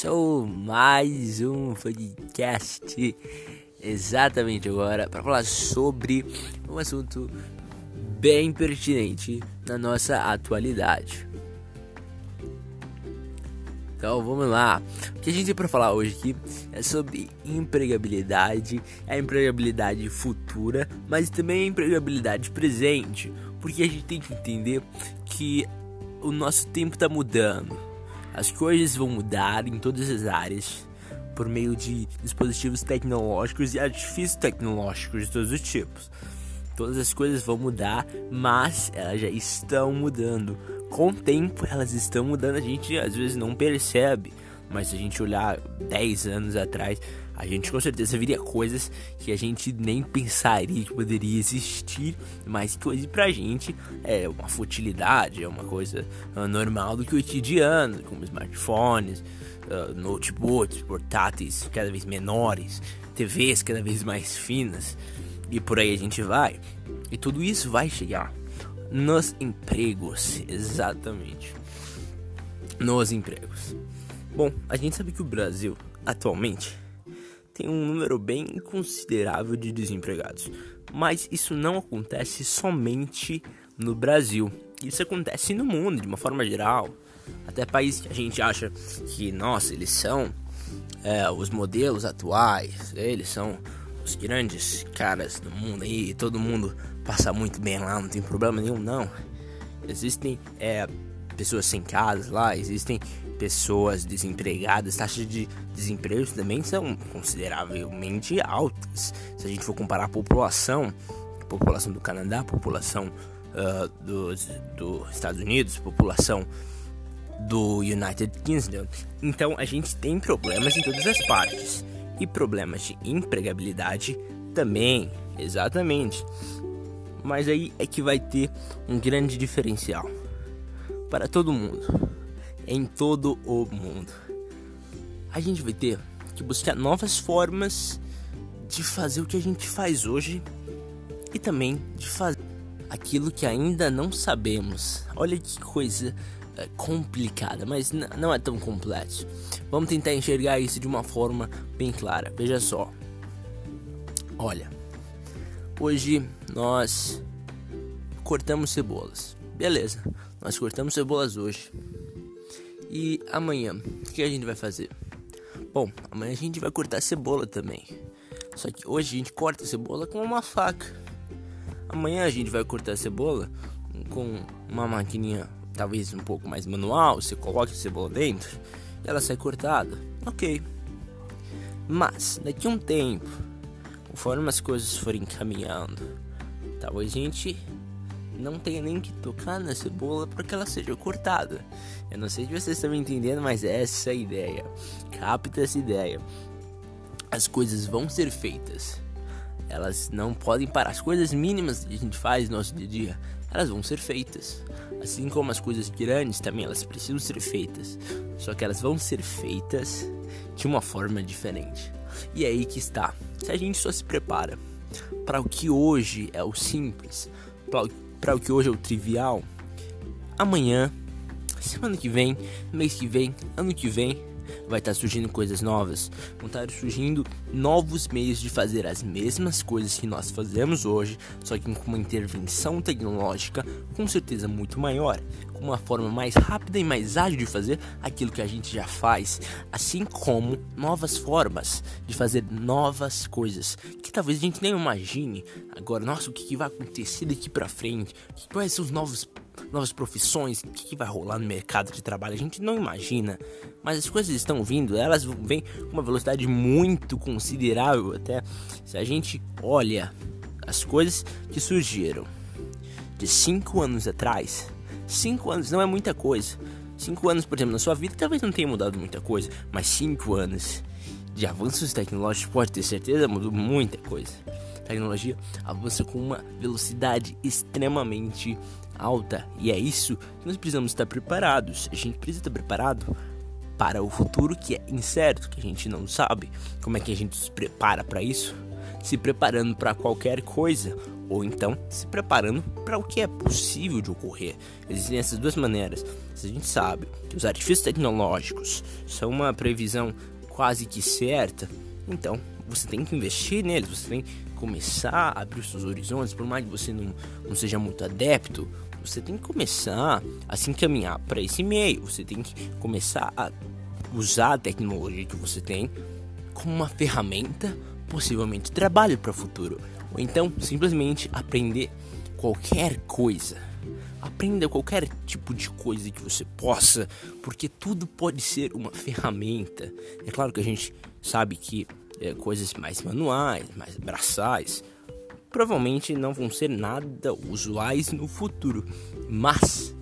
Começou mais um podcast exatamente agora para falar sobre um assunto bem pertinente na nossa atualidade. Então vamos lá. O que a gente tem para falar hoje aqui é sobre empregabilidade, a empregabilidade futura, mas também a empregabilidade presente, porque a gente tem que entender que o nosso tempo está mudando as coisas vão mudar em todas as áreas por meio de dispositivos tecnológicos e artifícios tecnológicos de todos os tipos. Todas as coisas vão mudar, mas elas já estão mudando. Com o tempo, elas estão mudando, a gente às vezes não percebe, mas se a gente olhar 10 anos atrás, a gente com certeza viria coisas que a gente nem pensaria que poderia existir, mas que hoje pra gente é uma futilidade, é uma coisa uh, normal do cotidiano, como smartphones, uh, notebooks, portáteis cada vez menores, TVs cada vez mais finas, e por aí a gente vai. E tudo isso vai chegar nos empregos, exatamente. Nos empregos. Bom, a gente sabe que o Brasil atualmente tem um número bem considerável de desempregados. Mas isso não acontece somente no Brasil. Isso acontece no mundo de uma forma geral. Até países que a gente acha que, nossa, eles são é, os modelos atuais, eles são os grandes caras do mundo aí, todo mundo passa muito bem lá, não tem problema nenhum, não. Existem é, pessoas sem casa lá, existem pessoas desempregadas, taxas de desemprego também são consideravelmente altas. Se a gente for comparar a população, a população do Canadá, a população uh, dos, dos Estados Unidos, população do United Kingdom. Então a gente tem problemas em todas as partes e problemas de empregabilidade também, exatamente. Mas aí é que vai ter um grande diferencial para todo mundo em todo o mundo. A gente vai ter que buscar novas formas de fazer o que a gente faz hoje e também de fazer aquilo que ainda não sabemos. Olha que coisa é, complicada, mas não é tão complexo. Vamos tentar enxergar isso de uma forma bem clara. Veja só. Olha, hoje nós cortamos cebolas. Beleza, nós cortamos cebolas hoje. E amanhã, o que a gente vai fazer? Bom, amanhã a gente vai cortar cebola também. Só que hoje a gente corta a cebola com uma faca. Amanhã a gente vai cortar a cebola com uma maquininha talvez um pouco mais manual. Você coloca a cebola dentro e ela sai cortada. Ok. Mas daqui a um tempo, conforme as coisas forem caminhando, talvez a gente não tenha nem que tocar na cebola para que ela seja cortada. Eu não sei se vocês estão me entendendo, mas é essa a ideia. Capta essa ideia. As coisas vão ser feitas. Elas não podem parar. As coisas mínimas que a gente faz no nosso dia a dia, elas vão ser feitas. Assim como as coisas grandes também, elas precisam ser feitas. Só que elas vão ser feitas de uma forma diferente. E é aí que está. Se a gente só se prepara para o que hoje é o simples, para o que hoje é o trivial, amanhã semana que vem, mês que vem, ano que vem, vai estar tá surgindo coisas novas, vão estar tá surgindo novos meios de fazer as mesmas coisas que nós fazemos hoje, só que com uma intervenção tecnológica com certeza muito maior, com uma forma mais rápida e mais ágil de fazer aquilo que a gente já faz, assim como novas formas de fazer novas coisas que talvez a gente nem imagine. Agora, nossa, o que, vai acontecer daqui para frente? Quais são os novos novas profissões, o que, vai rolar no mercado de trabalho, a gente não imagina. Mas as coisas estão vindo, elas vêm com uma velocidade muito considerável até. Se a gente olha as coisas que surgiram de 5 anos atrás, 5 anos não é muita coisa. 5 anos, por exemplo, na sua vida talvez não tenha mudado muita coisa, mas 5 anos de avanços tecnológicos pode ter certeza mudou muita coisa. A tecnologia avança com uma velocidade extremamente alta e é isso que nós precisamos estar preparados. A gente precisa estar preparado para o futuro que é incerto, que a gente não sabe como é que a gente se prepara para isso. Se preparando para qualquer coisa ou então se preparando para o que é possível de ocorrer. Existem essas duas maneiras. Se a gente sabe que os artifícios tecnológicos são uma previsão quase que certa, então você tem que investir neles, você tem que começar a abrir os seus horizontes, por mais que você não, não seja muito adepto, você tem que começar a se encaminhar para esse meio, você tem que começar a usar a tecnologia que você tem como uma ferramenta, possivelmente trabalho para o futuro, ou então simplesmente aprender qualquer coisa. Aprenda qualquer tipo de coisa que você possa, porque tudo pode ser uma ferramenta. É claro que a gente sabe que é, coisas mais manuais, mais braçais, provavelmente não vão ser nada usuais no futuro, mas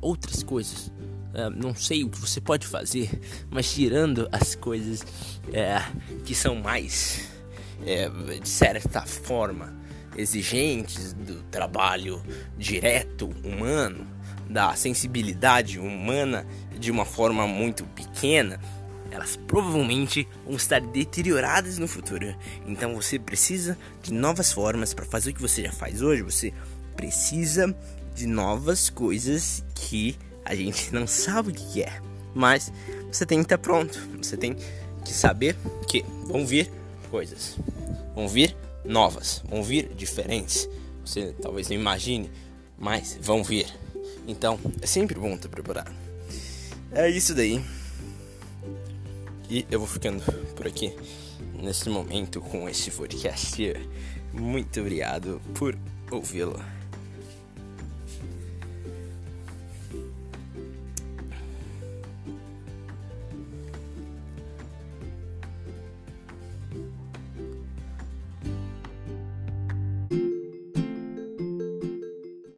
outras coisas. É, não sei o que você pode fazer, mas tirando as coisas é, que são mais, é, de certa forma, exigentes do trabalho direto humano, da sensibilidade humana de uma forma muito pequena, elas provavelmente vão estar deterioradas no futuro. Então você precisa de novas formas para fazer o que você já faz hoje. Você precisa de novas coisas que a gente não sabe o que é. Mas você tem que estar pronto. Você tem que saber que vão vir coisas. Vão vir novas. Vão vir diferentes. Você talvez não imagine, mas vão vir. Então é sempre bom estar preparado. É isso daí. E eu vou ficando por aqui nesse momento com esse podcast. Muito obrigado por ouvi-lo.